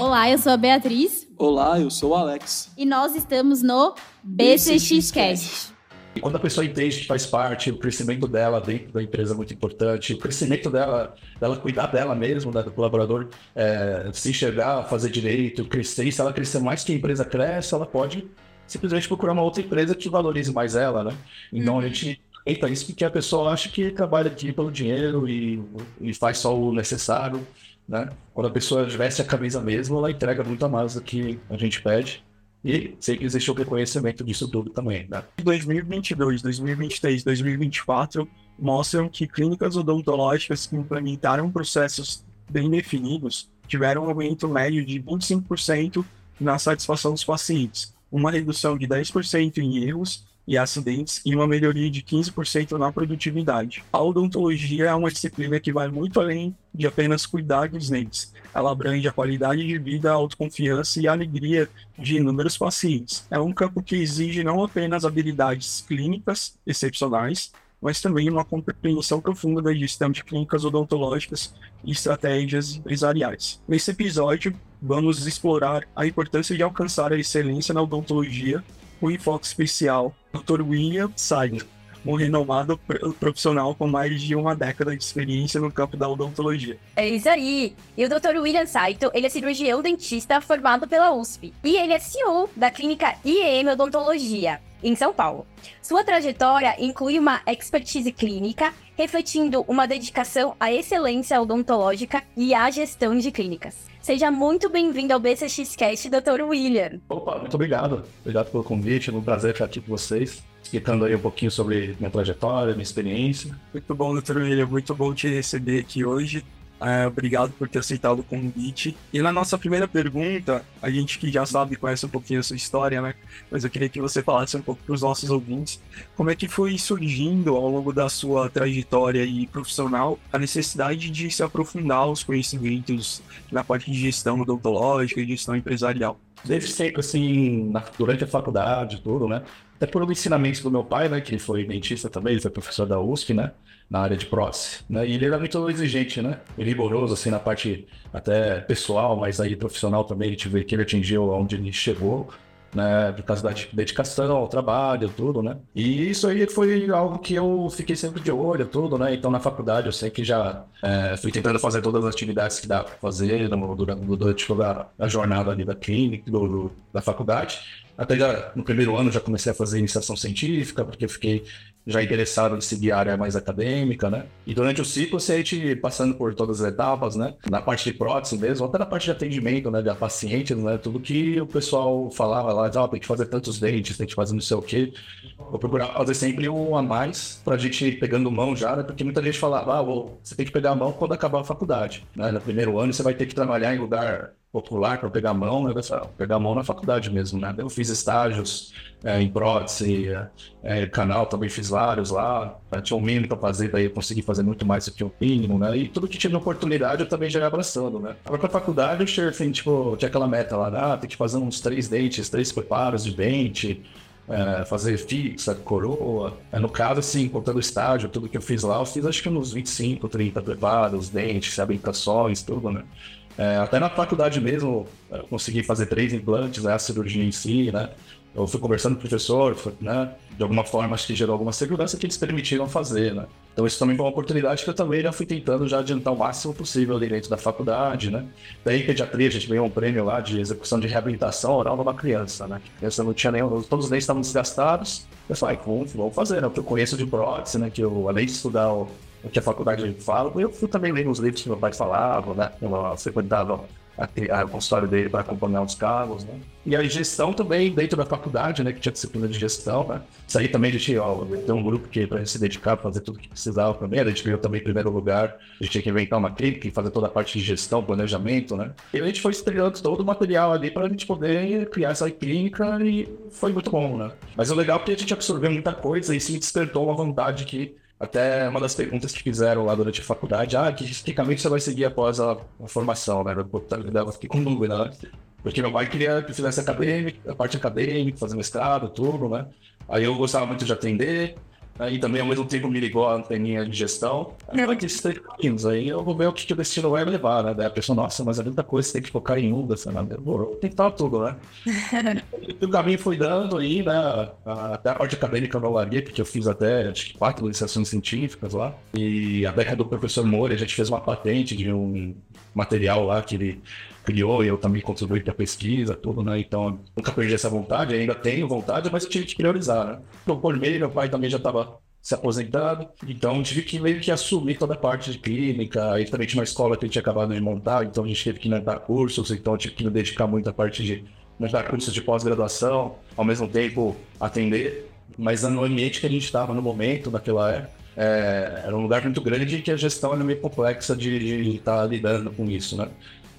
Olá, eu sou a Beatriz. Olá, eu sou o Alex. E nós estamos no BCXcast. Quando a pessoa entende que faz parte, o crescimento dela dentro da empresa é muito importante, o crescimento dela, dela cuidar dela mesmo, né, do colaborador, é, se enxergar, fazer direito, crescer, e se ela crescer mais que a empresa cresce, ela pode simplesmente procurar uma outra empresa que valorize mais ela, né? Então a gente Eita, isso porque a pessoa acha que trabalha aqui pelo dinheiro e, e faz só o necessário, né? Quando a pessoa veste a camisa mesmo, ela entrega muito mais do que a gente pede. E sempre existe o reconhecimento disso tudo também, né? 2022, 2023, 2024 mostram que clínicas odontológicas que implementaram processos bem definidos tiveram um aumento médio de 25% na satisfação dos pacientes, uma redução de 10% em erros e acidentes e uma melhoria de 15% na produtividade. A odontologia é uma disciplina que vai muito além de apenas cuidar dos dentes. Ela abrange a qualidade de vida, a autoconfiança e a alegria de inúmeros pacientes. É um campo que exige não apenas habilidades clínicas excepcionais, mas também uma compreensão profunda da gestão de clínicas odontológicas e estratégias empresariais. Nesse episódio, vamos explorar a importância de alcançar a excelência na odontologia o enfoque especial Dr. William Saito, um renomado profissional com mais de uma década de experiência no campo da odontologia. É isso aí! E o Dr. William Saito, ele é cirurgião dentista formado pela USP. E ele é CEO da clínica IEM Odontologia, em São Paulo. Sua trajetória inclui uma expertise clínica, refletindo uma dedicação à excelência odontológica e à gestão de clínicas. Seja muito bem-vindo ao BCXcast, Dr. William. Opa, muito obrigado. Obrigado pelo convite, é um prazer estar aqui com vocês, explicando aí um pouquinho sobre minha trajetória, minha experiência. Muito bom, Dr. William, muito bom te receber aqui hoje. É, obrigado por ter aceitado o convite. E na nossa primeira pergunta, a gente que já sabe, conhece um pouquinho a sua história, né? Mas eu queria que você falasse um pouco para os nossos ouvintes como é que foi surgindo ao longo da sua trajetória e profissional a necessidade de se aprofundar os conhecimentos na parte de gestão odontológica e gestão empresarial. Desde sempre, assim, na, durante a faculdade, tudo, né? Até por um ensinamento do meu pai, né? Que foi dentista também, ele foi professor da USP, né? na área de prótese, né? E ele era muito exigente, né? Rigoroso, assim, na parte até pessoal, mas aí profissional também, a gente vê que ele atingiu onde ele chegou, né? Por causa da dedicação ao trabalho, tudo, né? E isso aí foi algo que eu fiquei sempre de olho, tudo, né? Então, na faculdade, eu sei que já é, fui tentando fazer todas as atividades que dá para fazer durante, durante toda a jornada ali da clínica, do, do, da faculdade. Até já no primeiro ano já comecei a fazer iniciação científica, porque fiquei já interessado em seguir a área mais acadêmica, né? E durante o ciclo, você a gente passando por todas as etapas, né? Na parte de prótese mesmo, até na parte de atendimento, né? Da paciente, né? Tudo que o pessoal falava lá, ah, tem que fazer tantos dentes, tem que fazer não sei o quê. Vou procurar fazer sempre um a mais pra gente ir pegando mão já, né? Porque muita gente falava, ah, você tem que pegar a mão quando acabar a faculdade, né? No primeiro ano você vai ter que trabalhar em lugar popular para pegar mão, né? pegar mão na faculdade mesmo, né? Eu fiz estágios é, em prótese, é, canal também fiz vários lá, tinha um mínimo para fazer, daí eu consegui fazer muito mais do que o mínimo, né? E tudo que tinha oportunidade eu também já ia abraçando, né? Agora para faculdade, eu assim, tipo, tinha aquela meta lá, ah, tem que fazer uns três dentes, três preparos de dente, é, fazer fixa, coroa. É, no caso, assim, contando o estágio, tudo que eu fiz lá, eu fiz acho que uns 25, 30 preparos, dentes, habilitações, tudo, né? É, até na faculdade mesmo, eu consegui fazer três implantes, né, a cirurgia em si, né? Eu fui conversando com o professor, foi, né? De alguma forma, acho que gerou alguma segurança que eles permitiram fazer, né? Então, isso também foi uma oportunidade que eu também já fui tentando já adiantar o máximo possível ali dentro da faculdade, né? Daí, pediatria, a gente ganhou um prêmio lá de execução de reabilitação oral numa criança, né? A criança não tinha nenhum, todos os dentes estavam desgastados. Eu falei, vamos, vamos fazer, né? O que eu conheço de prótese, né? Que eu, além de estudar o o que a faculdade fala. Eu fui também lendo os livros que meu pai falava, né? Eu frequentava a consultório dele para acompanhar os cargos, né? E a gestão também dentro da faculdade, né? Que tinha disciplina de gestão, né? Isso aí também a gente ó, tem um grupo que para se dedicar, fazer tudo que precisava também. A gente ganhou também em primeiro lugar. A gente tinha que inventar uma clínica e fazer toda a parte de gestão, planejamento, né? E a gente foi estreando todo o material ali para a gente poder criar essa clínica e foi muito bom, né? Mas o legal é que a gente absorveu muita coisa e isso me despertou uma vontade que até uma das perguntas que fizeram lá durante a faculdade, ah, que caminho você vai seguir após a, a formação, né? Eu fiquei com dúvida, né? Porque meu pai queria que eu fizesse acadêmica, a parte acadêmica, fazer mestrado, tudo, né? Aí eu gostava muito de atender, Aí também, ao mesmo tempo, me ligou a anteninha de gestão. Aí, esses três caminhos. Aí eu vou ver o que, que o destino vai levar, né? Daí a pessoa, nossa, mas é muita coisa, você tem que focar em um dessa, né? Vou tentar tudo, né? e o caminho foi dando aí, né? Até a parte acadêmica eu não larguei, porque eu fiz até, acho que quatro licenciações científicas lá. E a beca do professor Moura, a gente fez uma patente de um material lá que ele criou e eu também contribuí para a pesquisa, tudo, né? Então, nunca perdi essa vontade, ainda tenho vontade, mas eu tive que priorizar, né? Então, por meio, meu pai também já estava se aposentado, então tive que meio que assumir toda a parte de clínica, aí também tinha uma escola que a gente acabado de montar, então a gente teve que montar cursos, então tive que me dedicar muito à parte de montar cursos de pós-graduação, ao mesmo tempo atender, mas no ambiente que a gente estava no momento, naquela época, é, era um lugar muito grande que a gestão era meio complexa de estar tá lidando com isso, né?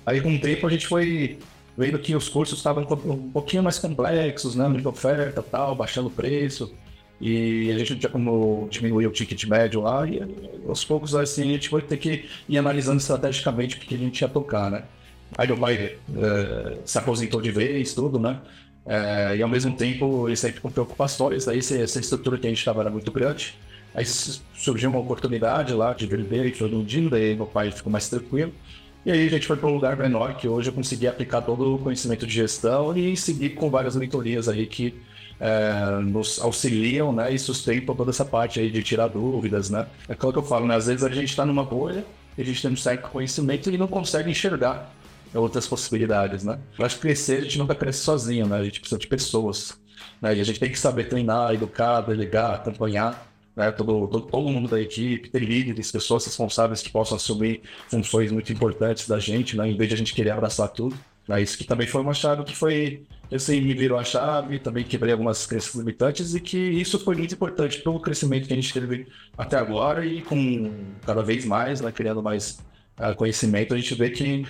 Aí com o tempo a gente foi vendo que os cursos estavam um pouquinho mais complexos, né? Muita oferta tal, baixando o preço. E a gente já como diminuiu o ticket médio lá, e aos poucos assim a gente foi ter que ir analisando estrategicamente o que a gente ia tocar, né? Aí meu pai é, se aposentou de vez, tudo, né? É, e ao mesmo tempo ele sempre com preocupações, aí essa estrutura que a gente estava era muito grande. Aí surgiu uma oportunidade lá de vender e todo dia, daí meu pai ficou mais tranquilo. E aí a gente foi para um lugar menor que hoje eu consegui aplicar todo o conhecimento de gestão e seguir com várias mentorias aí que é, nos auxiliam né, e sustentam toda essa parte aí de tirar dúvidas, né? É aquilo que eu falo, né? Às vezes a gente está numa bolha, a gente tem um certo conhecimento e não consegue enxergar outras possibilidades, né? Para crescer, a gente nunca cresce sozinho, né? A gente precisa de pessoas, né? E a gente tem que saber treinar, educar, delegar, acompanhar né? Todo, todo, todo mundo da equipe, ter líderes, pessoas responsáveis que possam assumir funções muito importantes da gente, né? Em vez de a gente querer abraçar tudo. Né? Isso que também foi uma chave que foi, assim, me virou a chave, também quebrei algumas crenças limitantes e que isso foi muito importante para o crescimento que a gente teve até agora e com cada vez mais, né? Criando mais uh, conhecimento, a gente vê que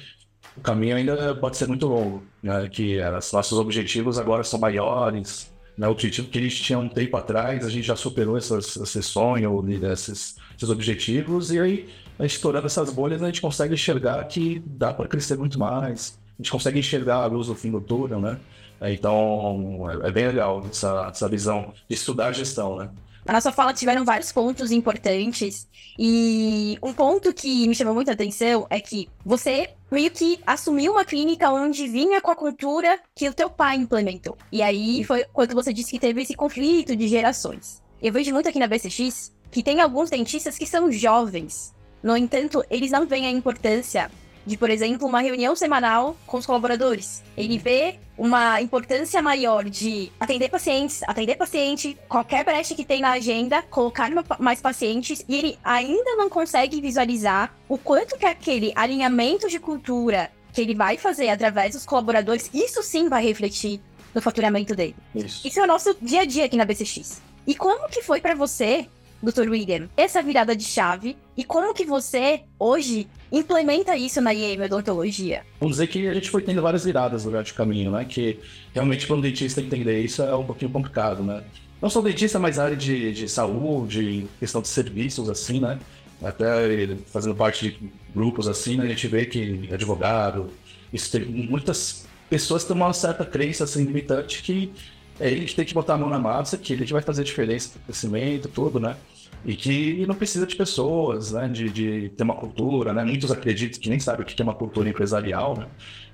o caminho ainda pode ser muito longo, né? Que uh, nossos objetivos agora são maiores, né, o objetivo que a gente tinha um tempo atrás, a gente já superou essas, esse sonho, esses, esses objetivos, e aí, a gente essas bolhas, a gente consegue enxergar que dá para crescer muito mais, a gente consegue enxergar a luz no fim do túnel, né? Então, é, é bem legal essa, essa visão de estudar a gestão, né? Na nossa fala tiveram vários pontos importantes. E um ponto que me chamou muita atenção é que você meio que assumiu uma clínica onde vinha com a cultura que o teu pai implementou. E aí foi quando você disse que teve esse conflito de gerações. Eu vejo muito aqui na BCX que tem alguns dentistas que são jovens. No entanto, eles não veem a importância de, por exemplo, uma reunião semanal com os colaboradores. Ele vê uma importância maior de atender pacientes, atender paciente, qualquer brecha que tem na agenda, colocar mais pacientes, e ele ainda não consegue visualizar o quanto que aquele alinhamento de cultura que ele vai fazer através dos colaboradores, isso sim vai refletir no faturamento dele. Isso. Isso é o nosso dia a dia aqui na BCX. E como que foi para você Dr. William, essa virada de chave e como que você, hoje, implementa isso na IEM odontologia? Vamos dizer que a gente foi tendo várias viradas durante o caminho, né? Que realmente para um dentista entender isso é um pouquinho complicado, né? Não sou dentista, mas área de, de saúde, questão de serviços, assim, né? Até fazendo parte de grupos assim, né? A gente vê que advogado, isso tem muitas pessoas têm uma certa crença assim, limitante que é, a gente tem que botar a mão na massa, que a gente vai fazer diferença no crescimento, tudo, né? E que não precisa de pessoas, né? De, de ter uma cultura, né? Muitos acreditam que nem sabem o que é uma cultura empresarial, né?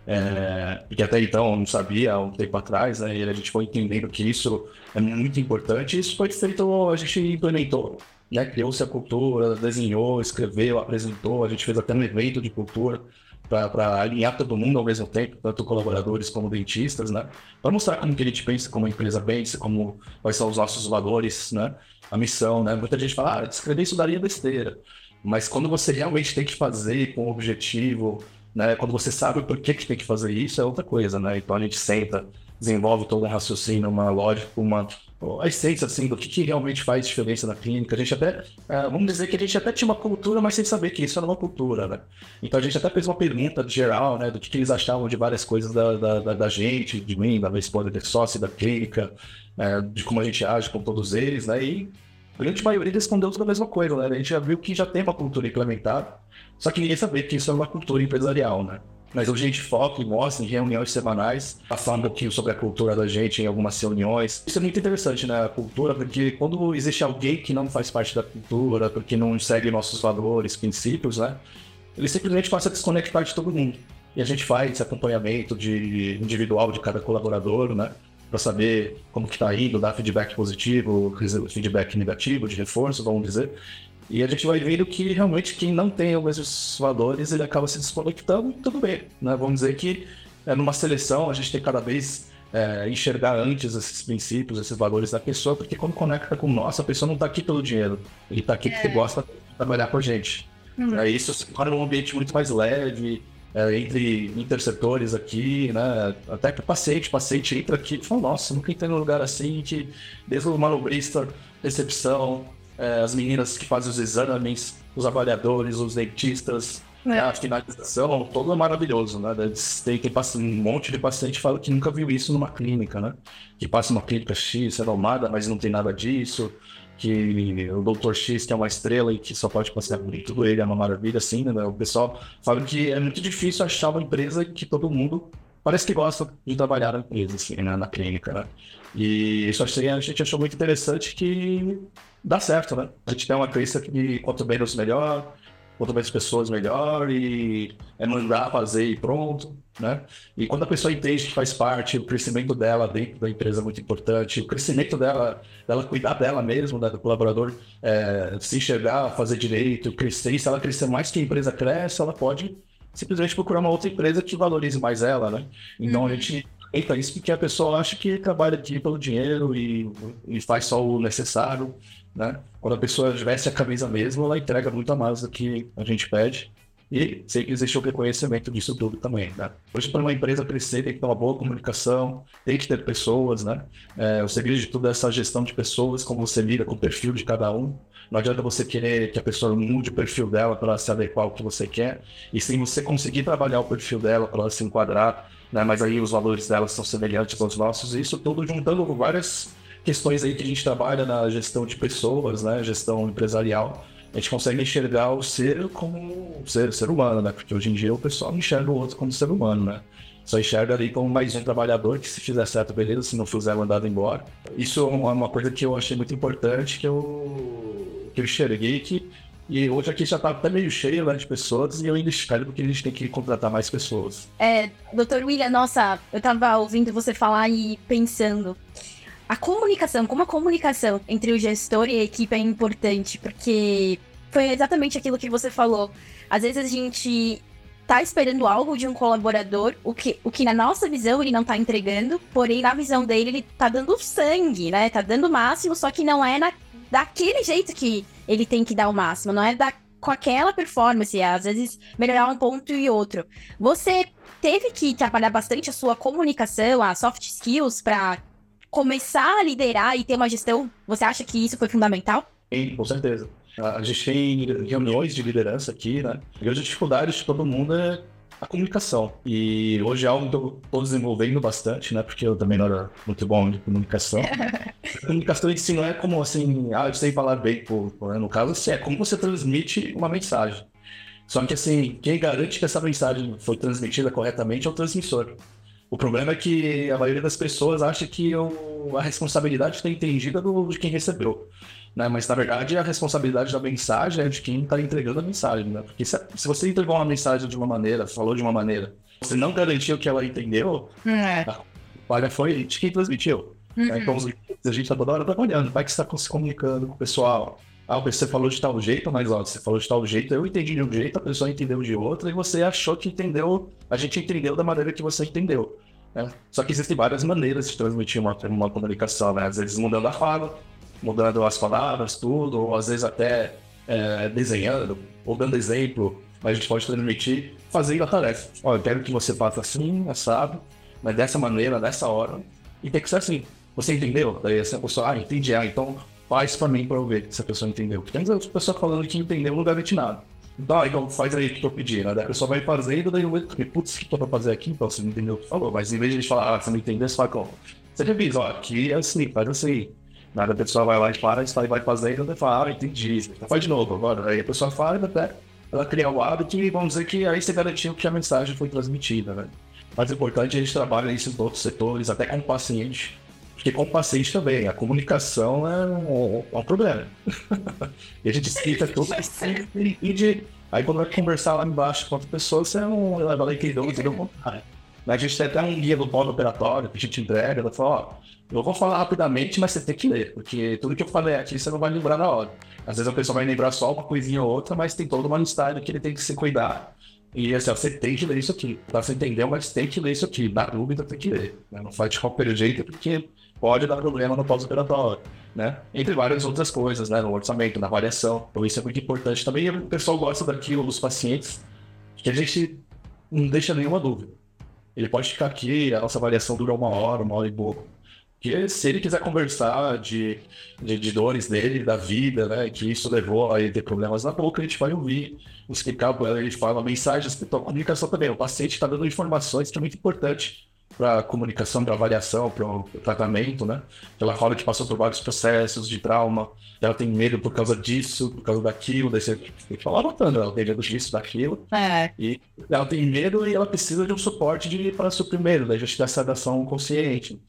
É, porque até então não sabia há um tempo atrás, né? E a gente foi entendendo que isso é muito importante. E isso foi feito, a gente implementou, né? Criou-se a cultura, desenhou, escreveu, apresentou. A gente fez até um evento de cultura para alinhar todo mundo ao mesmo tempo, tanto colaboradores como dentistas, né? Para mostrar como que a gente pensa, como a empresa pensa, como quais são os nossos valores, né? A missão, né? Muita gente fala, ah, escrever isso daria besteira. Mas quando você realmente tem que fazer com objetivo, né? Quando você sabe por que, que tem que fazer isso, é outra coisa, né? Então a gente senta, desenvolve todo um raciocínio, uma lógica, uma a essência assim do que, que, realmente faz diferença na clínica. A gente até, é, vamos dizer que a gente até tinha uma cultura, mas sem saber que isso era uma cultura, né? Então a gente até fez uma pergunta geral, né, do que, que eles achavam de várias coisas da, da, da, da gente, de mim, da minha esposa, de sócio, da clínica, é, de como a gente age com todos eles, né? E a grande maioria respondeu tudo a mesma coisa, né? A gente já viu que já tem uma cultura implementada, só que ninguém sabia que isso é uma cultura empresarial, né? Mas hoje a gente foca e mostra em reuniões semanais, passar um pouquinho sobre a cultura da gente em algumas reuniões. Isso é muito interessante, né? A cultura, porque quando existe alguém que não faz parte da cultura, porque não segue nossos valores, princípios, né? Ele simplesmente passa a desconectar de todo mundo. E a gente faz esse acompanhamento de individual de cada colaborador, né? Para saber como que está indo, dar feedback positivo, feedback negativo, de reforço, vamos dizer. E a gente vai vendo que realmente quem não tem mesmos valores, ele acaba se desconectando, tudo bem. Né? Vamos dizer que é, numa seleção a gente tem cada vez é, enxergar antes esses princípios, esses valores da pessoa, porque quando conecta com nós, a pessoa não está aqui pelo dinheiro, ele está aqui é. porque gosta de trabalhar com a gente. Uhum. É, isso se torna um ambiente muito mais leve, é, entre interceptores aqui, né? Até para o paciente, o paciente entra aqui e fala, nossa, nunca entrei num lugar assim que desde o manobrista, recepção, é, as meninas que fazem os exames, os avaliadores, os dentistas, é. Né, a finalização, todo é maravilhoso, né? Tem que passa um monte de paciente fala que nunca viu isso numa clínica, né? Que passa uma clínica X, é renomada, mas não tem nada disso. Que o Dr. X, que é uma estrela e que só pode passar por tudo ele, é uma maravilha, assim, né? O pessoal fala que é muito difícil achar uma empresa que todo mundo parece que gosta de trabalhar na empresa, assim, né? na clínica, né? E isso a gente achou muito interessante que dá certo, né? A gente tem uma crença que quanto menos melhor, quanto mais pessoas melhor e é mandar fazer e pronto, né? E quando a pessoa entende que faz parte, o crescimento dela dentro da empresa é muito importante, o crescimento dela, dela cuidar dela mesmo, né, do colaborador, é, se enxergar, fazer direito, crescer, e se ela crescer mais que a empresa cresce, ela pode simplesmente procurar uma outra empresa que valorize mais ela, né? Então uhum. a gente Eita, isso porque a pessoa acha que trabalha aqui pelo dinheiro e, e faz só o necessário, né? Quando a pessoa veste a camisa mesmo, ela entrega muito a mais do que a gente pede. E sei que existe o reconhecimento disso tudo também, né? Hoje, para uma empresa crescer, tem que ter uma boa comunicação, tem que ter pessoas, né? É, o segredo de tudo é essa gestão de pessoas, como você lida com o perfil de cada um. Não adianta você querer que a pessoa mude o perfil dela para se adequar ao que você quer, e sim você conseguir trabalhar o perfil dela para ela se enquadrar né? Mas aí os valores delas são semelhantes aos nossos, e isso tudo juntando várias questões aí que a gente trabalha na gestão de pessoas, né? Gestão empresarial. A gente consegue enxergar o ser como ser, ser humano, né? Porque hoje em dia o pessoal enxerga o outro como ser humano, né? Só enxerga ali como mais um trabalhador que se fizer certo, beleza, se não fizer, mandado embora. Isso é uma coisa que eu achei muito importante, que eu, que eu enxerguei que e hoje aqui já tá até meio cheio né, de pessoas e eu ainda espero porque a gente tem que contratar mais pessoas. É, doutor William, nossa, eu tava ouvindo você falar e pensando. A comunicação, como a comunicação entre o gestor e a equipe é importante, porque foi exatamente aquilo que você falou. Às vezes a gente tá esperando algo de um colaborador, o que, o que na nossa visão ele não tá entregando, porém na visão dele ele tá dando sangue, né? Tá dando o máximo, só que não é na, daquele jeito que ele tem que dar o máximo, não é da, com aquela performance, às vezes melhorar um ponto e outro. Você teve que trabalhar bastante a sua comunicação, as soft skills, para começar a liderar e ter uma gestão. Você acha que isso foi fundamental? Sim, com certeza. A gente tem reuniões de liderança aqui, né? E hoje a dificuldade de todo mundo é a comunicação. E hoje é algo que eu estou desenvolvendo bastante, né? Porque eu também não era muito bom de comunicação. a comunicação em si não é como assim, ah, eu sei falar bem, pô, né? no caso, assim, é como você transmite uma mensagem. Só que assim, quem garante que essa mensagem foi transmitida corretamente é o transmissor. O problema é que a maioria das pessoas acha que eu, a responsabilidade está entendida do, de quem recebeu. Né? Mas na verdade a responsabilidade da mensagem é de quem está entregando a mensagem, né? Porque se, se, você entregou uma mensagem de uma maneira, falou de uma maneira, você não garantiu que ela entendeu, é. a falha foi de quem transmitiu. Né? Uhum. Então a gente está toda hora trabalhando, vai que você está se comunicando com o pessoal. Ah, você falou de tal jeito, mas ó, você falou de tal jeito, eu entendi de um jeito, a pessoa entendeu de outro, e você achou que entendeu, a gente entendeu da maneira que você entendeu. Né? Só que existem várias maneiras de transmitir uma, uma comunicação, né? Às vezes mudando a fala, mudando as palavras, tudo, ou às vezes até é, desenhando, ou dando exemplo, a gente pode transmitir fazendo a tarefa. Olha, eu quero que você faça assim, assado, mas dessa maneira, dessa hora, e tem que ser assim. Você entendeu? Daí essa pessoa, ah, entendi, ah, então faz pra mim pra eu ver se a pessoa entendeu. Porque tem as pessoas falando que entendeu, não garante nada. Então, então faz aí o que eu pedi, né? A pessoa vai fazendo, daí eu vou, putz, o que eu pra fazer aqui? Então você não entendeu o que falou. Mas em vez de a gente falar, ah, você não entendeu, você fala como? Você já avisa, ó, aqui é assim, faz assim. Nada, a pessoa vai lá e para, e vai fazendo, e fala, ah, entendi. Então faz de novo agora. Aí a pessoa fala, até ela criar o hábito e vamos dizer que aí você garantiu que a mensagem foi transmitida, né? Mas o importante é a gente trabalha isso em outros setores, até com o paciente, porque com o paciente também, a comunicação é um, é um problema. e a gente explica tudo e de, aí quando vai conversar lá embaixo com outra pessoa, você não leva lá e que deu, deu vontade. A gente tem até um guia do pós-operatório que a gente entrega, ela fala, ó, eu vou falar rapidamente, mas você tem que ler, porque tudo que eu falei aqui você não vai lembrar na hora. Às vezes a pessoa vai lembrar só uma coisinha ou outra, mas tem toda uma listagem que ele tem que se cuidar. E assim, ó, você tem que ler isso aqui. Pra você entender, mas tem que ler isso aqui. Na dúvida, tem que ler. Né? Não faz de qualquer jeito, porque pode dar problema no pós-operatório, né? Entre várias outras coisas, né? No orçamento, na avaliação. Então isso é muito importante também. E o pessoal gosta daquilo dos pacientes, que a gente não deixa nenhuma dúvida. Ele pode ficar aqui, a nossa avaliação dura uma hora, uma hora e pouco. Que se ele quiser conversar de, de, de, dores dele, da vida, né, que isso levou a ele ter problemas na boca, a gente vai ouvir, explicar para ele, a gente fala mensagens, então, comunicação também. O paciente está dando informações que é muito importante para comunicação, para avaliação, para o tratamento, né? Ela fala que passou por vários processos de trauma, ela tem medo por causa disso, por causa daquilo, daí você tem que falar ela tem medo disso, daquilo. É. E ela tem medo e ela precisa de um suporte de, para suprir medo, da gente dar sedação consciente.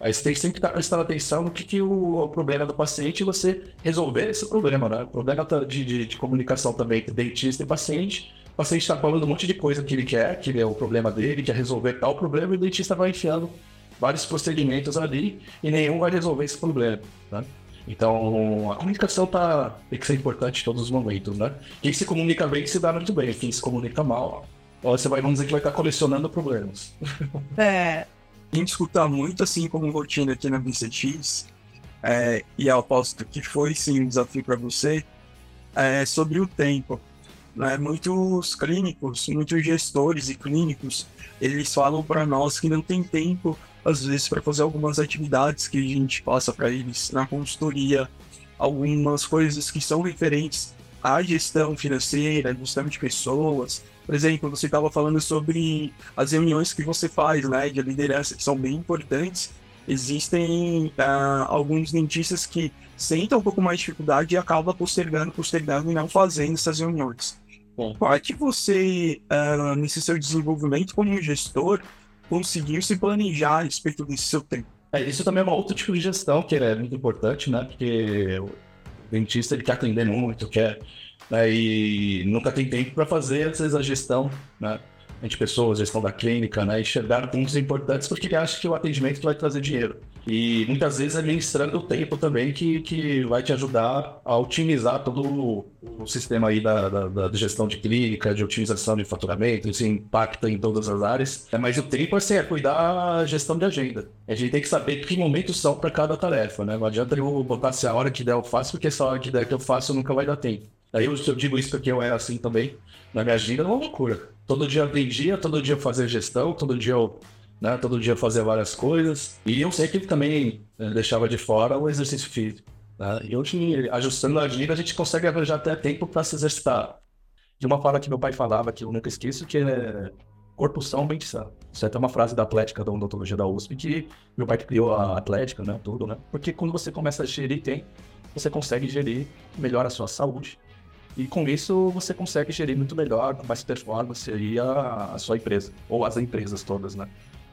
Aí você tem que sempre estar prestando atenção no que, que o, o, problema do paciente e você resolver esse problema, né? O problema de, de, de comunicação também entre dentista e paciente. O paciente está falando um monte de coisa que ele quer, que é o problema dele, quer resolver tal problema, e o dentista vai enfiando vários procedimentos ali e nenhum vai resolver esse problema, né? Então, a comunicação tá, tem que ser importante em todos os momentos, né? Quem se comunica bem se dá muito bem, quem se comunica mal, você vai, vamos dizer que vai estar colecionando problemas. É, a gente escuta muito, assim, como rotina aqui na BCX, é, e eu aposto que foi sim um desafio para você, é, sobre o tempo. Né? Muitos clínicos, muitos gestores e clínicos, eles falam para nós que não tem tempo, às vezes, para fazer algumas atividades que a gente passa para eles na consultoria, algumas coisas que são referentes à gestão financeira, gestão de pessoas, por exemplo, você estava falando sobre as reuniões que você faz, né, de liderança, que são bem importantes. Existem uh, alguns dentistas que sentem um pouco mais de dificuldade e acabam postergando, postergando e não fazendo essas reuniões. É que você, uh, nesse seu desenvolvimento como gestor, conseguiu se planejar a respeito desse seu tempo? É, isso também é uma outra tipo de gestão que é muito importante, né? Porque o dentista ele quer atender muito, quer né, e nunca tem tempo para fazer, às vezes, a gestão né, de pessoas, gestão da clínica, né, enxergar pontos importantes porque ele acha que o atendimento vai trazer dinheiro. E muitas vezes administrando o tempo também que, que vai te ajudar a otimizar todo o, sistema aí da, da, da, gestão de clínica, de otimização de faturamento, isso impacta em todas as áreas. É, mas o tempo assim, é cuidar a gestão de agenda. A gente tem que saber que momentos são para cada tarefa, né? Não adianta eu botar se a hora que der eu faço, porque essa hora que der que eu faço nunca vai dar tempo. Aí eu, eu digo isso porque eu era assim também. Na minha agenda é uma loucura. Todo dia atendia, todo dia fazer gestão, todo dia eu, né, todo dia fazer várias coisas. E eu sei que ele também né, deixava de fora o exercício físico. Né? E hoje, ajustando a agenda, a gente consegue arranjar até tempo para se exercitar. De uma fala que meu pai falava, que eu nunca esqueço, que é corpo são, mente sã. Isso é até uma frase da Atlética, da odontologia da USP, que meu pai criou a Atlética, né, tudo, né? Porque quando você começa a gerir tempo, você consegue gerir melhor a sua saúde, e com isso você consegue gerir muito melhor, com mais performance aí a, a sua empresa, ou as empresas todas, né?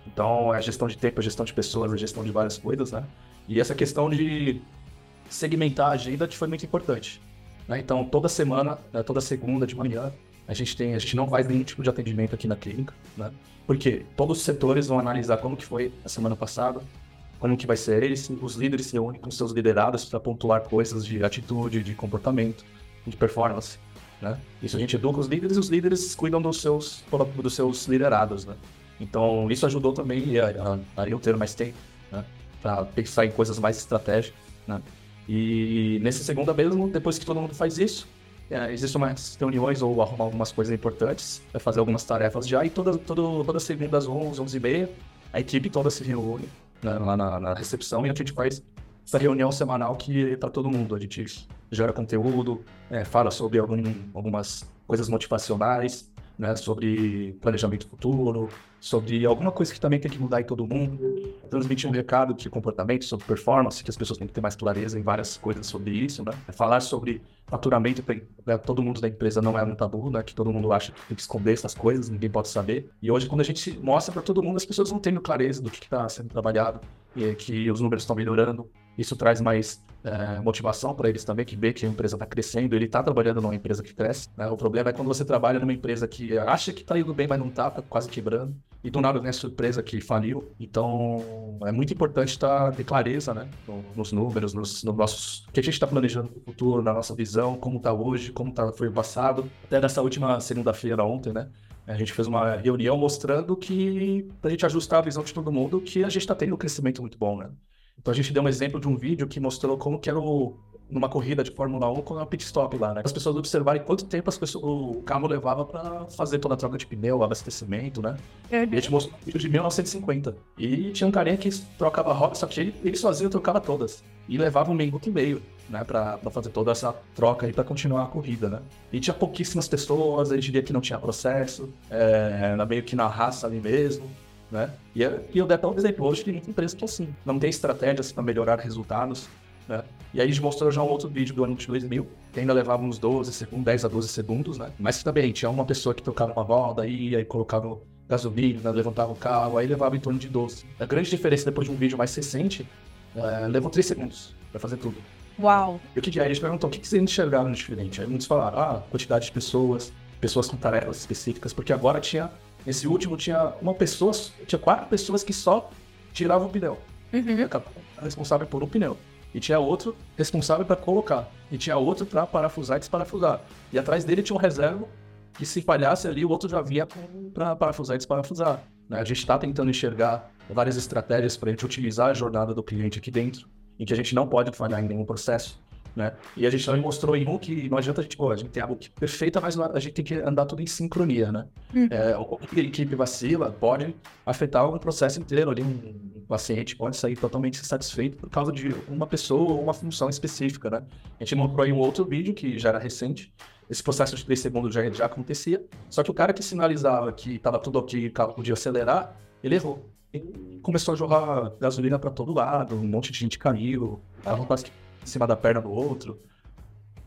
Então, é a gestão de tempo, a gestão de pessoas, a gestão de várias coisas, né? E essa questão de segmentar a agenda foi muito importante. Né? Então, toda semana, né, toda segunda de manhã, a gente tem, a gente não faz nenhum tipo de atendimento aqui na clínica, né? Porque todos os setores vão analisar como que foi a semana passada, como que vai ser eles, os líderes se reúnem com seus liderados para pontuar coisas de atitude, de comportamento de performance. Né? Isso a gente educa os líderes e os líderes cuidam dos seus, dos seus liderados. Né? Então, isso ajudou também a, a, a eu ter mais tempo né? para pensar em coisas mais estratégicas. Né? E nesse segunda mesmo, depois que todo mundo faz isso, é, existem umas reuniões ou arrumar algumas coisas importantes, vai fazer algumas tarefas já, e toda, toda, segunda às 11, 11 e meia, a equipe toda se reúne né, lá na, na, recepção e a gente faz essa reunião semanal que tá todo mundo. A gente gera conteúdo, é, fala sobre algum, algumas coisas motivacionais, né, sobre planejamento futuro, sobre alguma coisa que também tem que mudar em todo mundo. transmitir um recado de comportamento, sobre performance, que as pessoas têm que ter mais clareza em várias coisas sobre isso, né? Falar sobre faturamento, né? todo mundo da empresa não é um tabu, né? Que todo mundo acha que tem que esconder essas coisas, ninguém pode saber. E hoje, quando a gente mostra para todo mundo, as pessoas não têm clareza do que está sendo trabalhado que os números estão melhorando. Isso traz mais é, motivação para eles também, que vê que a empresa está crescendo, ele está trabalhando numa empresa que cresce. Né? O problema é quando você trabalha numa empresa que acha que está indo bem, mas não está, está quase quebrando. E do nada a surpresa que faliu. Então, é muito importante estar tá, ter clareza né? nos números, nos, nos nossos. o que a gente está planejando para o futuro, na nossa visão, como está hoje, como tá, foi o passado. Até nessa última segunda-feira, ontem, né? A gente fez uma reunião mostrando que, para a gente ajustar a visão de todo mundo, que a gente está tendo um crescimento muito bom, né? Então a gente deu um exemplo de um vídeo que mostrou como que era o, numa corrida de Fórmula 1 com a pit stop lá, né? As pessoas observarem quanto tempo as pessoas, o carro levava para fazer toda a troca de pneu, abastecimento, né? Uhum. E a gente mostrou um vídeo de 1950. E tinha um carinha que trocava roda, só que ele, ele sozinho trocava todas. E levava um minuto e meio, né? Pra, pra fazer toda essa troca aí pra continuar a corrida, né? E tinha pouquíssimas pessoas, a gente via que não tinha processo, é, meio que na raça ali mesmo né? E, e eu dei até um exemplo hoje que tem empresa que é assim, não tem estratégias para melhorar resultados, né? E aí a gente mostrou já um outro vídeo do ano de 2000, que ainda levava uns 12 segundos, 10 a 12 segundos, né? Mas também tinha uma pessoa que tocava uma roda, aí, aí colocava gasolina, levantava o carro, aí levava em torno de 12. A grande diferença depois de um vídeo mais recente, é, levou 3 segundos para fazer tudo. Uau! E o que, que é? Eles perguntam o que, que vocês enxergaram diferente. Aí muitos falaram, ah, quantidade de pessoas, pessoas com tarefas específicas, porque agora tinha Nesse último tinha uma pessoa, tinha quatro pessoas que só tiravam o pneu. Uhum. Responsável por um pneu. E tinha outro responsável para colocar. E tinha outro para parafusar e desparafusar. E atrás dele tinha um reserva que se falhasse ali, o outro já vinha para parafusar e desparafusar. Né? A gente está tentando enxergar várias estratégias para a gente utilizar a jornada do cliente aqui dentro, em que a gente não pode falhar em nenhum processo né? E a gente também mostrou em um que não adianta a gente, pô, a gente tem algo que perfeita, mas a gente tem que andar tudo em sincronia, né? Hum. É, o que a equipe vacila pode afetar um processo inteiro ali, um, paciente pode sair totalmente insatisfeito por causa de uma pessoa ou uma função específica, né? A gente mostrou em um outro vídeo que já era recente, esse processo de 3 segundos já, já acontecia, só que o cara que sinalizava que estava tudo ok, o carro podia acelerar, ele errou. E começou a jogar gasolina para todo lado, um monte de gente caiu, tava quase que em cima da perna do outro.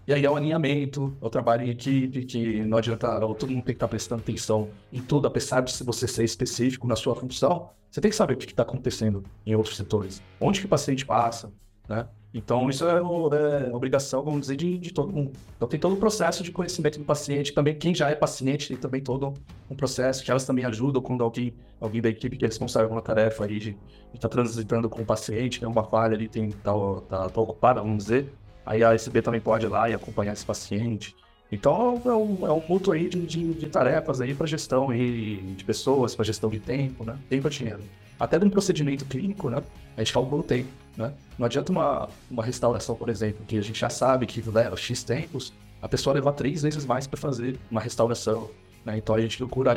E aí é o alinhamento, é o trabalho em equipe, que não adianta, todo mundo tem que estar prestando atenção em tudo, apesar de você ser específico na sua função, você tem que saber o que está acontecendo em outros setores. Onde que o paciente passa, né? Então, isso é, é obrigação, vamos dizer, de, de, todo mundo. Então, tem todo o processo de conhecimento do paciente. Também, quem já é paciente, tem também todo um processo que elas também ajudam quando alguém, alguém da equipe que é responsável pela tarefa aí de estar tá transitando com o paciente, tem uma falha ali, tem tal, tá, tá ocupada, vamos dizer. Aí a SB também pode ir lá e acompanhar esse paciente. Então, é um, é um mútuo aí de, de, de tarefas aí para gestão aí de pessoas, para gestão de tempo, né? Tempo e dinheiro. Até de um procedimento clínico, né? A gente calcula o tempo. Né? Não adianta uma, uma restauração, por exemplo, que a gente já sabe que leva X tempos, a pessoa levar três vezes mais para fazer uma restauração. Né? Então a gente procura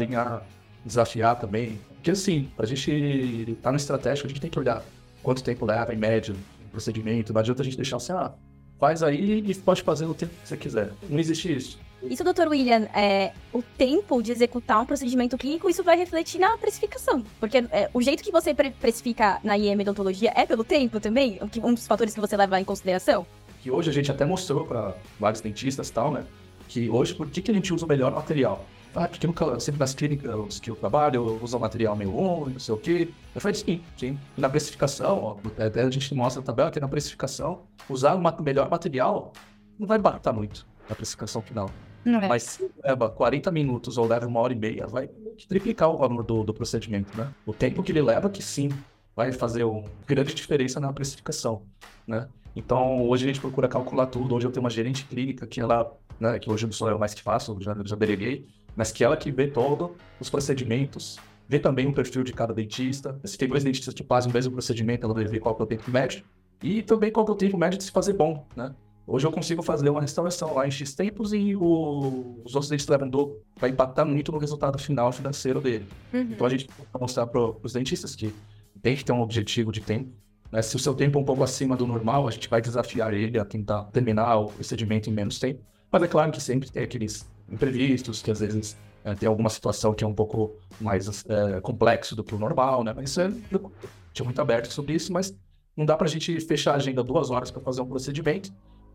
desafiar também. Porque assim, a gente estar tá no estratégico, a gente tem que olhar quanto tempo leva, em média, o procedimento. Não adianta a gente deixar assim, ah, faz aí e pode fazer no tempo que você quiser. Não existe isso. Isso, doutor William, é, o tempo de executar um procedimento clínico, isso vai refletir na precificação. Porque é, o jeito que você pre precifica na IEM odontologia é pelo tempo também? Um dos fatores que você leva em consideração? Que hoje a gente até mostrou para vários dentistas e tal, né? Que hoje, por que, que a gente usa o melhor material? Ah, porque nunca, sempre nas clínicas que eu trabalho, usa material meio ruim, não sei o quê. Eu falei, sim, sim. Na precificação, ó, até a gente mostra a tabela que na precificação, usar o melhor material não vai bater muito na precificação final. É. Mas se leva 40 minutos ou leva uma hora e meia, vai triplicar o valor do, do procedimento, né? O tempo que ele leva, que sim, vai fazer uma grande diferença na precificação, né? Então, hoje a gente procura calcular tudo. Hoje eu tenho uma gerente clínica que ela, né, que hoje não sou eu mais que faço, já, já deleguei, mas que ela que vê todos os procedimentos, vê também o perfil de cada dentista. Se tem dois dentistas que fazem o mesmo procedimento, ela vai ver qual é o tempo médio e também qual é o tempo médio de se fazer bom, né? Hoje eu consigo fazer uma restauração lá em X tempos e o, os outros levam vai impactar muito no resultado final financeiro dele. Uhum. Então a gente vai mostrar para os dentistas que tem que ter um objetivo de tempo. Né? Se o seu tempo é um pouco acima do normal, a gente vai desafiar ele a tentar terminar o procedimento em menos tempo. Mas é claro que sempre tem aqueles imprevistos que às vezes é, tem alguma situação que é um pouco mais é, complexo do que o normal, né? Mas isso é tinha muito aberto sobre isso, mas não dá pra gente fechar a agenda duas horas para fazer um procedimento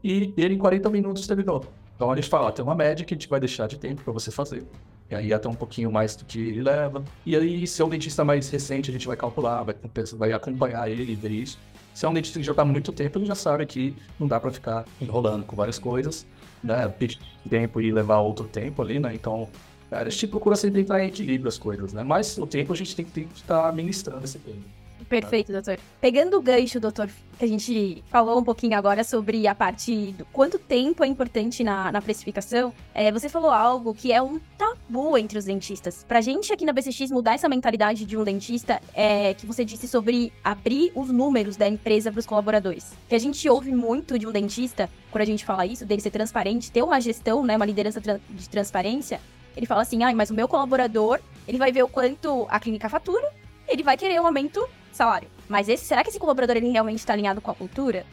e ele em 40 minutos terminou. Então a gente fala, tem uma média que a gente vai deixar de tempo para você fazer. E aí até um pouquinho mais do que ele leva. E aí, se é um dentista mais recente, a gente vai calcular, vai, vai acompanhar ele e ver isso. Se é um dentista que já está muito tempo, ele já sabe que não dá para ficar enrolando com várias coisas, né? Pedir tempo e levar outro tempo ali, né? Então, a gente procura sempre entrar em equilíbrio as coisas, né? Mas o tempo a gente tem que estar administrando esse tempo. Perfeito, doutor. Pegando o gancho, doutor, que a gente falou um pouquinho agora sobre a parte do quanto tempo é importante na, na precificação, é, você falou algo que é um tabu entre os dentistas. Pra gente aqui na BCX mudar essa mentalidade de um dentista, é que você disse sobre abrir os números da empresa para os colaboradores. Que a gente ouve muito de um dentista, quando a gente fala isso, dele ser transparente, ter uma gestão, né, uma liderança de transparência, ele fala assim, ah, mas o meu colaborador, ele vai ver o quanto a clínica fatura, ele vai querer um aumento salário. Mas esse, será que esse colaborador ele realmente está alinhado com a cultura?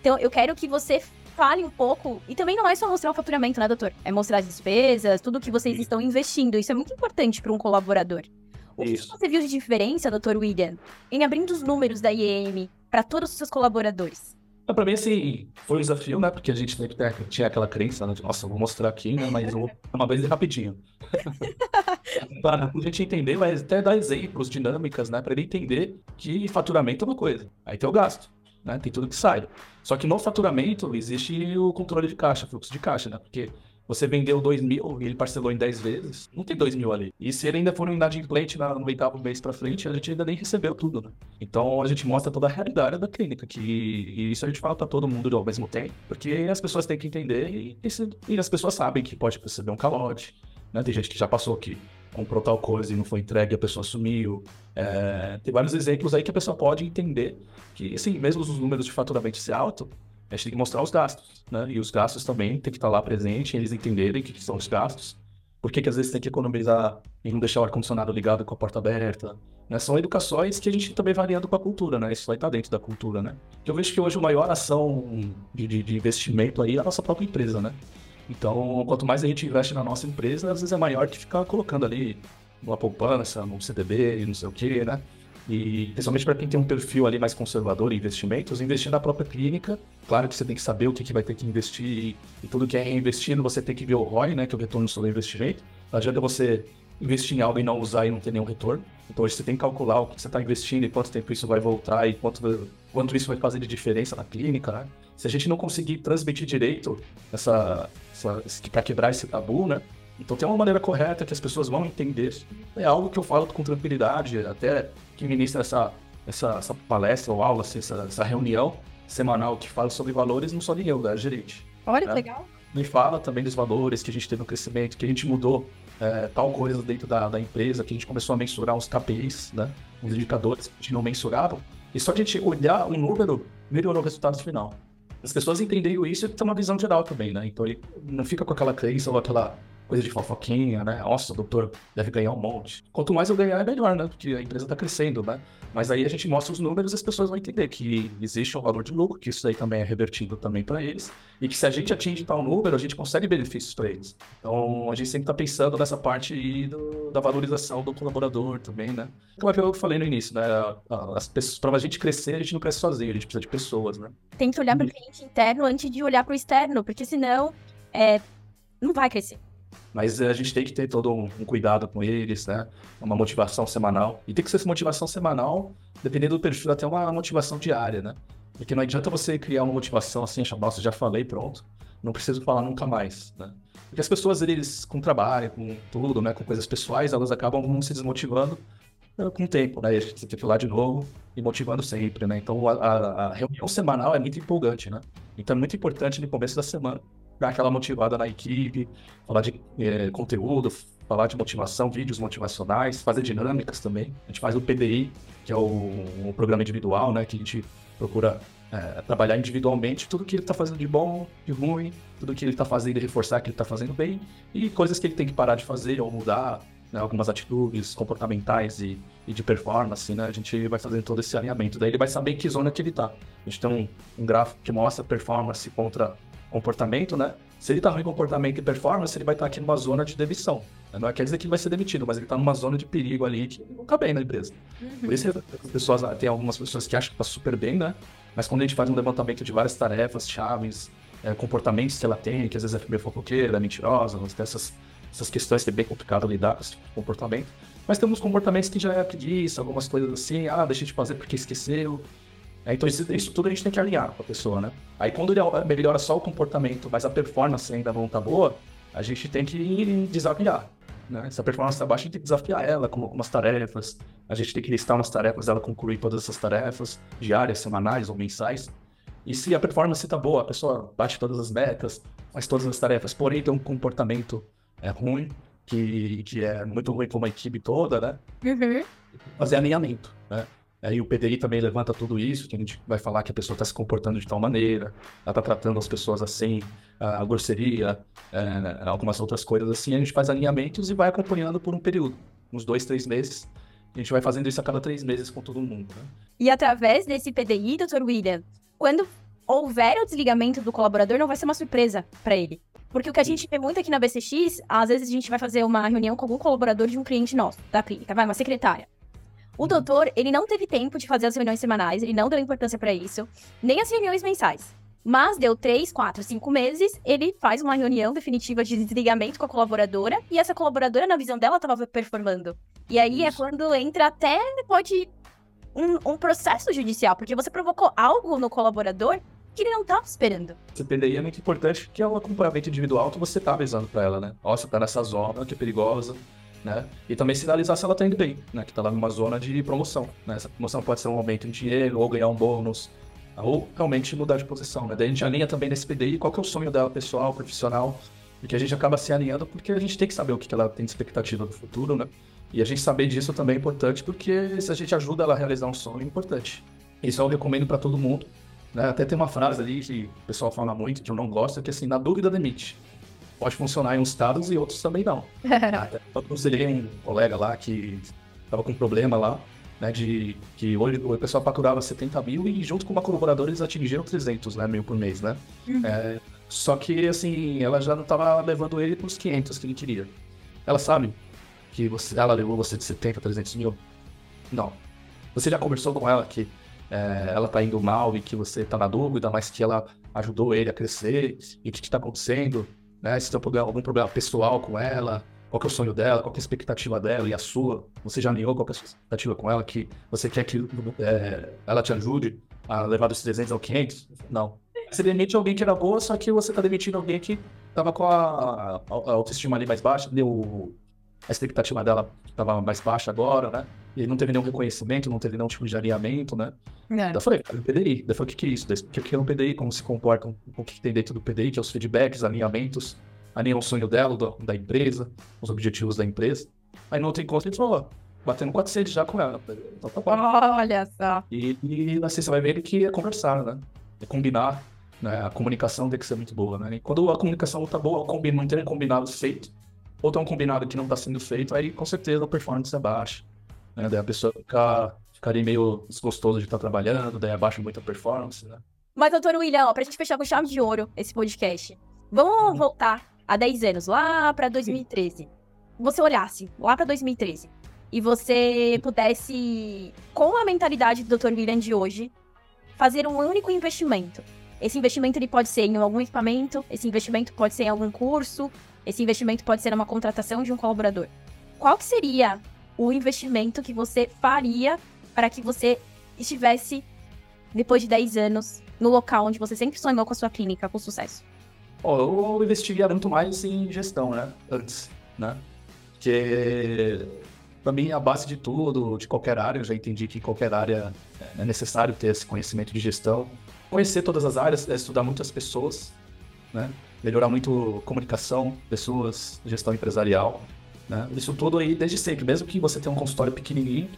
Então, eu quero que você fale um pouco. E também não é só mostrar o faturamento, né, doutor? É mostrar as despesas, tudo que vocês estão investindo. Isso é muito importante para um colaborador. O Isso. que você viu de diferença, doutor William, em abrindo os números da IEM para todos os seus colaboradores? Para mim, assim, foi um desafio, né? Porque a gente tinha aquela crença, né? De, nossa, vou mostrar aqui, né? Mas eu vou uma vez rapidinho. para a gente entender, mas até dar exemplos, dinâmicas, né? Para ele entender que faturamento é uma coisa. Aí tem o gasto, né? Tem tudo que sai. Só que no faturamento existe o controle de caixa, fluxo de caixa, né? Porque você vendeu 2 mil e ele parcelou em 10 vezes, não tem 2 mil ali. E se ele ainda for um inadimplente no oitavo mês para frente, a gente ainda nem recebeu tudo, né? Então a gente mostra toda a realidade da clínica, que e isso a gente fala para todo mundo ao mesmo tempo, porque as pessoas têm que entender e, e as pessoas sabem que pode receber um calote, né? Tem gente que já passou aqui comprou tal coisa e não foi entregue, a pessoa sumiu. É, tem vários exemplos aí que a pessoa pode entender que, assim, mesmo os números de faturamento ser alto, a gente tem que mostrar os gastos, né? E os gastos também tem que estar lá presente, eles entenderem o que, são os gastos. Por que, que às vezes tem que economizar e não deixar o ar-condicionado ligado com a porta aberta? Né? São educações que a gente também variando com a cultura, né? Isso vai estar dentro da cultura, né? Eu vejo que hoje a maior ação de, de, de investimento aí é a nossa própria empresa, né? Então, quanto mais a gente investe na nossa empresa, às vezes é maior que ficar colocando ali uma poupança, num CDB não sei o quê, né? E principalmente para quem tem um perfil ali mais conservador em investimentos, investir na própria clínica. Claro que você tem que saber o que, que vai ter que investir e, e tudo que é reinvestindo, você tem que ver o ROI, né, que é o retorno sobre investimento. Não adianta você investir em algo e não usar e não ter nenhum retorno. Então hoje você tem que calcular o que você está investindo e quanto tempo isso vai voltar e quanto, quanto isso vai fazer de diferença na clínica, né? Se a gente não conseguir transmitir direito essa, essa para quebrar esse tabu, né? Então tem uma maneira correta que as pessoas vão entender. É algo que eu falo com tranquilidade, até que ministra essa, essa, essa palestra ou aula, assim, essa, essa, reunião semanal que fala sobre valores, não só de eu, da gerente. Olha né? que legal. Me fala também dos valores que a gente teve no crescimento, que a gente mudou é, tal coisa dentro da, da, empresa, que a gente começou a mensurar os KPIs, né? Os indicadores que a gente não mensurava. E só a gente olhar um número, melhorou o resultado final. As pessoas entenderam isso e tem uma visão geral também, né? Então ele não fica com aquela crença ou aquela coisa de fofoquinha, né? Nossa, o doutor deve ganhar um monte. Quanto mais eu ganhar, é melhor, né? Porque a empresa está crescendo, né? Mas aí a gente mostra os números e as pessoas vão entender que existe um valor de lucro, que isso aí também é revertido também para eles, e que se a gente atinge tal número, a gente consegue benefícios para eles. Então a gente sempre está pensando nessa parte aí do, da valorização do colaborador também, né? Como é que eu falei no início, né? As pessoas, para a gente crescer, a gente não cresce sozinho, a gente precisa de pessoas, né? Tem que olhar para o cliente interno antes de olhar para o externo, porque senão é, não vai crescer. Mas a gente tem que ter todo um, cuidado com eles, né? Uma motivação semanal. E tem que ser essa motivação semanal, dependendo do perfil, até uma motivação diária, né? Porque não adianta você criar uma motivação assim, achar, nossa, já falei, pronto. Não preciso falar nunca mais, né? Porque as pessoas, eles, com trabalho, com tudo, né? Com coisas pessoais, elas acabam se desmotivando né, com o tempo, né? E a gente tem que falar de novo e motivando sempre, né? Então, a, a reunião semanal é muito empolgante, né? Então, é muito importante no começo da semana dar aquela motivada na equipe, falar de é, conteúdo, falar de motivação, vídeos motivacionais, fazer dinâmicas também. A gente faz o PDI, que é o, um programa individual, né, que a gente procura é, trabalhar individualmente tudo que ele está fazendo de bom, de ruim, tudo que ele está fazendo e reforçar que ele está fazendo bem, e coisas que ele tem que parar de fazer ou mudar, né, algumas atitudes comportamentais e, e, de performance, né? A gente vai fazendo todo esse alinhamento. Daí ele vai saber que zona que ele está. A gente tem um, um gráfico que mostra performance contra comportamento, né? Se ele tá ruim em comportamento e performance, ele vai estar aqui numa zona de demissão. né? Não quer dizer que ele vai ser demitido, mas ele tá numa zona de perigo ali que não tá bem na empresa. Por isso as pessoas, tem algumas pessoas que acham que tá super bem, né? Mas quando a gente faz um levantamento de várias tarefas, chaves, é, comportamentos que ela tem, que às vezes é meio fofoqueira, mentirosa, tem essas, essas questões que é bem complicado lidar com esse tipo de comportamento. Mas temos comportamentos que já é preguiça, algumas coisas assim, ah, deixa de fazer porque esqueceu. É, então isso, isso tudo a gente tem que alinhar com a pessoa, né? Aí quando ele melhora só o comportamento, mas a performance ainda não tá boa, a gente tem que desafiar. Né? Se a performance está baixa, a gente tem que desafiar ela com algumas tarefas. A gente tem que listar umas tarefas, ela concluir todas essas tarefas, diárias, semanais ou mensais. E se a performance está boa, a pessoa bate todas as metas, faz todas as tarefas, porém tem um comportamento é, ruim, que, que é muito ruim com uma equipe toda, né? Uhum. Fazer alinhamento, né? Aí o PDI também levanta tudo isso, que a gente vai falar que a pessoa está se comportando de tal maneira, ela está tratando as pessoas assim, a, grosseria, é, algumas outras coisas assim. A gente faz alinhamentos e vai acompanhando por um período, uns dois, três meses. A gente vai fazendo isso a cada três meses com todo mundo. Né? E através desse PDI, doutor William, quando houver o desligamento do colaborador, não vai ser uma surpresa para ele. Porque o que a gente vê muito aqui na BCX, às vezes a gente vai fazer uma reunião com algum colaborador de um cliente nosso, da clínica, vai, uma secretária. O doutor, ele não teve tempo de fazer as reuniões semanais, ele não deu importância para isso, nem as reuniões mensais. Mas deu três, quatro, cinco meses, ele faz uma reunião definitiva de desligamento com a colaboradora, e essa colaboradora, na visão dela, estava performando. E aí é quando entra até, pode, um, um processo judicial, porque você provocou algo no colaborador que ele não estava esperando. Esse PDI é muito importante porque é um acompanhamento individual que você tá avisando para ela, né? Ó, você tá nessa zona que é perigosa, né? E também sinalizar se ela tá indo bem, né? Que tá lá numa zona de promoção, né? Essa promoção pode ser um aumento em dinheiro, ou ganhar um bônus, ou realmente mudar de posição, né? Daí a gente alinha também nesse PDI qual que é o sonho dela pessoal, profissional, e que a gente acaba se alinhando porque a gente tem que saber o que ela tem de expectativa do futuro, né? E a gente saber disso também é importante porque se a gente ajuda ela a realizar um sonho, é importante. Isso eu recomendo para todo mundo. Né? Até tem uma frase ali que o pessoal fala muito, que eu não gosto, que é assim, na dúvida demite pode funcionar em uns estados e outros também não. Até eu conselhei um colega lá que estava com um problema lá, né, de que hoje o pessoal faturava 70 mil e junto com uma colaboradora eles atingiram 300 né, mil por mês, né? Uhum. É, só que, assim, ela já não estava levando ele para os 500 que ele queria. Ela sabe que você, ela levou você de 70 a 300 mil? Não. Você já conversou com ela que é, ela tá indo mal e que você tá na dúvida, mas que ela ajudou ele a crescer e o que, que tá acontecendo? Né? Se tem algum problema pessoal com ela, qual é o sonho dela, qual é a expectativa dela e a sua. Você já alinhou qual é a sua expectativa com ela, que você quer que é, ela te ajude a levar dos 300 ao 500? Não. Você demite alguém que era boa, só que você está demitindo alguém que estava com a, a, a, autoestima ali mais baixa, deu a expectativa dela estava mais baixa agora, né? E não teve nenhum reconhecimento, não teve nenhum tipo de alinhamento, né? É. Daí eu falei, cara, o PDI. Daí eu falei, o que, que é isso? O que, que é um PDI? Como se comportam? O que, que tem dentro do PDI? Que é os feedbacks, alinhamentos, alinham o sonho dela, do, da empresa, os objetivos da empresa. Aí no outro encontro ele falou, batendo 400 já com ela. Então tá. Olha só. E, e assim, você vai ver que é conversar, né? É combinar. Né? A comunicação tem que ser muito boa, né? E quando a comunicação não tá boa, o combino, não tem combinado feito, ou tem um combinado que não está sendo feito, aí com certeza a performance é baixa. Né? Daí a pessoa fica, ficaria meio desgostosa de estar trabalhando, daí abaixa muito a performance, né? Mas, doutor William, ó, pra gente fechar com chave de ouro esse podcast, vamos uhum. voltar há 10 anos, lá para 2013. Você olhasse lá para 2013 e você pudesse, com a mentalidade do Dr. William de hoje, fazer um único investimento. Esse investimento ele pode ser em algum equipamento, esse investimento pode ser em algum curso, esse investimento pode ser uma contratação de um colaborador. Qual que seria o investimento que você faria para que você estivesse, depois de 10 anos, no local onde você sempre sonhou com a sua clínica, com sucesso? Oh, eu investiria muito mais em gestão, né? Antes, né? Porque, para mim, a base de tudo, de qualquer área, eu já entendi que em qualquer área é necessário ter esse conhecimento de gestão. Conhecer todas as áreas, é estudar muitas pessoas, né? melhorar muito comunicação, pessoas, gestão empresarial, né? Isso tudo aí desde sempre. Mesmo que você tenha um consultório pequenininho,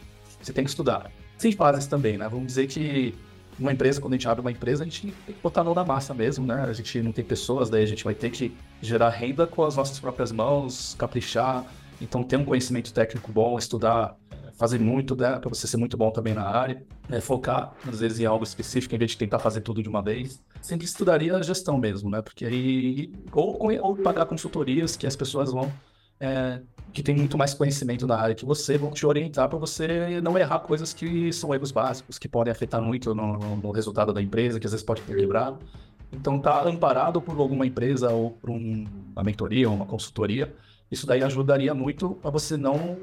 você tem que estudar. Sem fases também, né? Vamos dizer que uma empresa, quando a gente abre uma empresa, a gente tem que botar a mão na massa mesmo, né? A gente não tem pessoas, daí a gente vai ter que gerar renda com as nossas próprias mãos, caprichar. Então, ter um conhecimento técnico bom, estudar fazer muito, né, para você ser muito bom também na área, é, focar, às vezes, em algo específico, em vez de tentar fazer tudo de uma vez. Sempre estudaria gestão mesmo, né? Porque aí. Ou, ou pagar consultorias que as pessoas vão. É, que tem muito mais conhecimento na área que você, vão te orientar para você não errar coisas que são erros básicos, que podem afetar muito no, no resultado da empresa, que às vezes pode ter quebrado. Então, tá amparado por alguma empresa ou por um, uma mentoria uma consultoria, isso daí ajudaria muito para você não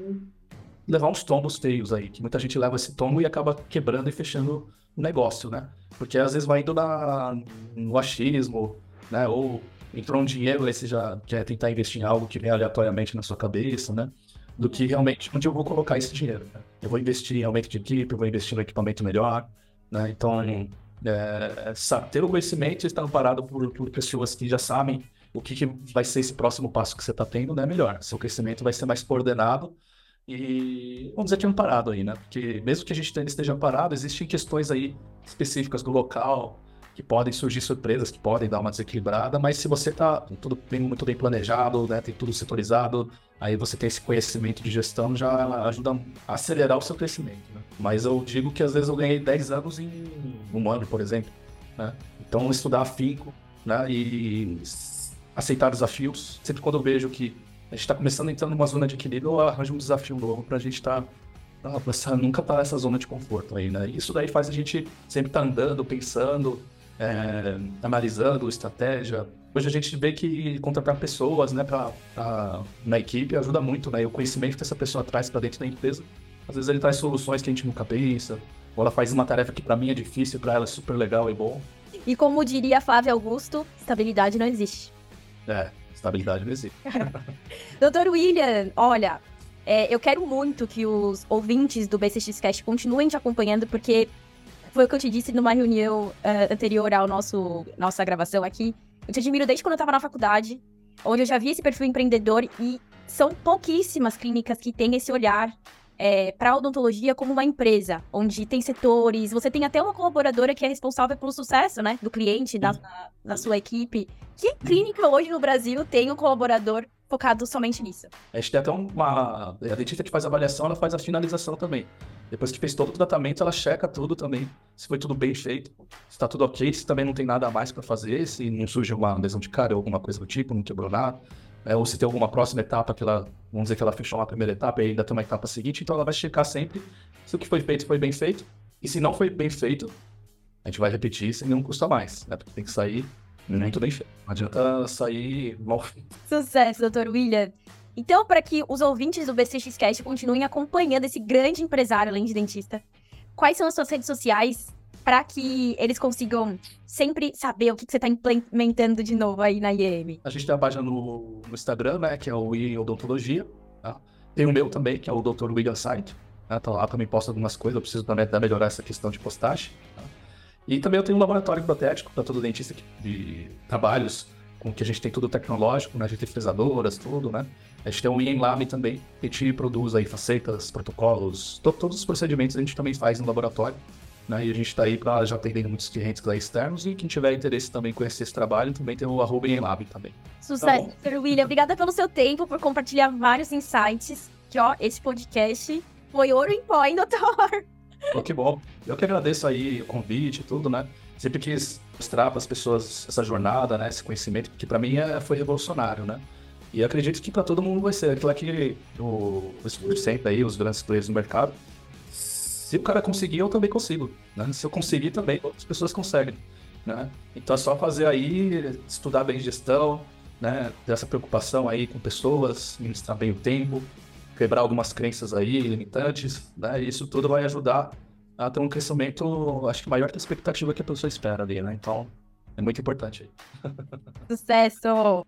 levar uns tombos feios aí, que muita gente leva esse tombo e acaba quebrando e fechando o negócio, né? Porque às vezes vai indo na, no achismo, né? Ou entrou um dinheiro, aí você já quer tentar investir em algo que vem aleatoriamente na sua cabeça, né? Do que realmente onde eu vou colocar esse dinheiro. Né? Eu vou investir em aumento de equipe, eu vou investir no equipamento melhor, né? Então, é, sabe, ter o conhecimento e estar amparado por, por pessoas que já sabem o que, que vai ser esse próximo passo que você está tendo, né? Melhor. Seu crescimento vai ser mais coordenado e vamos dizer que amparado aí, né? Porque mesmo que a gente esteja amparado, existem questões aí específicas do local que podem surgir surpresas, que podem dar uma desequilibrada, mas se você está tudo bem, muito bem planejado, né? Tem tudo setorizado, aí você tem esse conhecimento de gestão, já ajuda a acelerar o seu crescimento, né? Mas eu digo que às vezes eu ganhei 10 anos em um ano, por exemplo, né? Então estudar afinco, né? E aceitar desafios. Sempre quando eu vejo que a gente está começando a entrar numa zona de equilíbrio, eu arranjo um desafio novo para a gente estar. Tá, nunca estar tá nessa zona de conforto aí, né? Isso daí faz a gente sempre estar tá andando, pensando, é, analisando estratégia. Hoje a gente vê que contratar pessoas, né, pra, pra, na equipe ajuda muito, né? E o conhecimento que essa pessoa traz para dentro da empresa, às vezes ele traz soluções que a gente nunca pensa, ou ela faz uma tarefa que para mim é difícil, para ela é super legal e bom. E como diria Flávio Augusto, estabilidade não existe. É, estabilidade não existe. Doutor William, olha, é, eu quero muito que os ouvintes do BCX Cast continuem te acompanhando, porque foi o que eu te disse numa reunião uh, anterior ao nosso nossa gravação aqui. Eu te admiro desde quando eu estava na faculdade, onde eu já vi esse perfil empreendedor e são pouquíssimas clínicas que têm esse olhar é, para a odontologia como uma empresa, onde tem setores, você tem até uma colaboradora que é responsável pelo sucesso, né, do cliente, da, da sua equipe. Que clínica hoje no Brasil tem um colaborador focado somente nisso? A gente tem até uma... A dentista que faz a avaliação, ela faz a finalização também. Depois que fez todo o tratamento, ela checa tudo também, se foi tudo bem feito, se tá tudo ok, se também não tem nada a mais para fazer, se não surge uma lesão de cara ou alguma coisa do tipo, não quebrou nada é, ou se tem alguma próxima etapa que ela, vamos dizer que ela fechou uma primeira etapa e ainda tem uma etapa seguinte, então ela vai checar sempre se o que foi feito foi bem feito, e se não foi bem feito, a gente vai repetir sem nenhum custo a mais, né? Porque tem que sair muito bem feito. Não adianta sair mal feito. Sucesso, doutor William. Então, para que os ouvintes do BCXcast continuem acompanhando esse grande empresário além de dentista, quais são as suas redes sociais para que eles consigam sempre saber o que, que você está implementando de novo aí na IEM? A gente tem a página no, no Instagram, né, que é o IEM Odontologia. Tá? Tem o meu também, que é o Dr. William Site. Né? Tá lá também posto algumas coisas, eu preciso também melhorar essa questão de postagem. Tá? E também eu tenho um laboratório protético para todo dentista de trabalhos com que a gente tem tudo tecnológico, né? A gente tem fresadoras, tudo, né? A gente tem um IEM Lab também, que a gente produz aí facetas, protocolos, to todos os procedimentos a gente também faz no laboratório. Né? E a gente está aí para já atendendo muitos clientes lá externos e quem tiver interesse também em conhecer esse trabalho, também tem o arroba Lab também. Sucesso, tá William. Obrigada pelo seu tempo, por compartilhar vários insights. Que, ó, esse podcast foi ouro em pó, hein, doutor? Oh, que bom. Eu que agradeço aí o convite e tudo, né? Sempre quis mostrar para as pessoas essa jornada, né? Esse conhecimento, que para mim é, foi revolucionário, né? E acredito que para todo mundo vai ser. Aquilo que o, o sempre aí, os grandes players no mercado, se o cara conseguir, eu também consigo. Né? Se eu conseguir também, outras pessoas conseguem. Né? Então é só fazer aí, estudar bem gestão, né? ter essa preocupação aí com pessoas, administrar bem o tempo, quebrar algumas crenças aí limitantes. Né? Isso tudo vai ajudar a ter um crescimento, acho que maior que a expectativa que a pessoa espera ali. Né? Então é muito importante aí. Sucesso!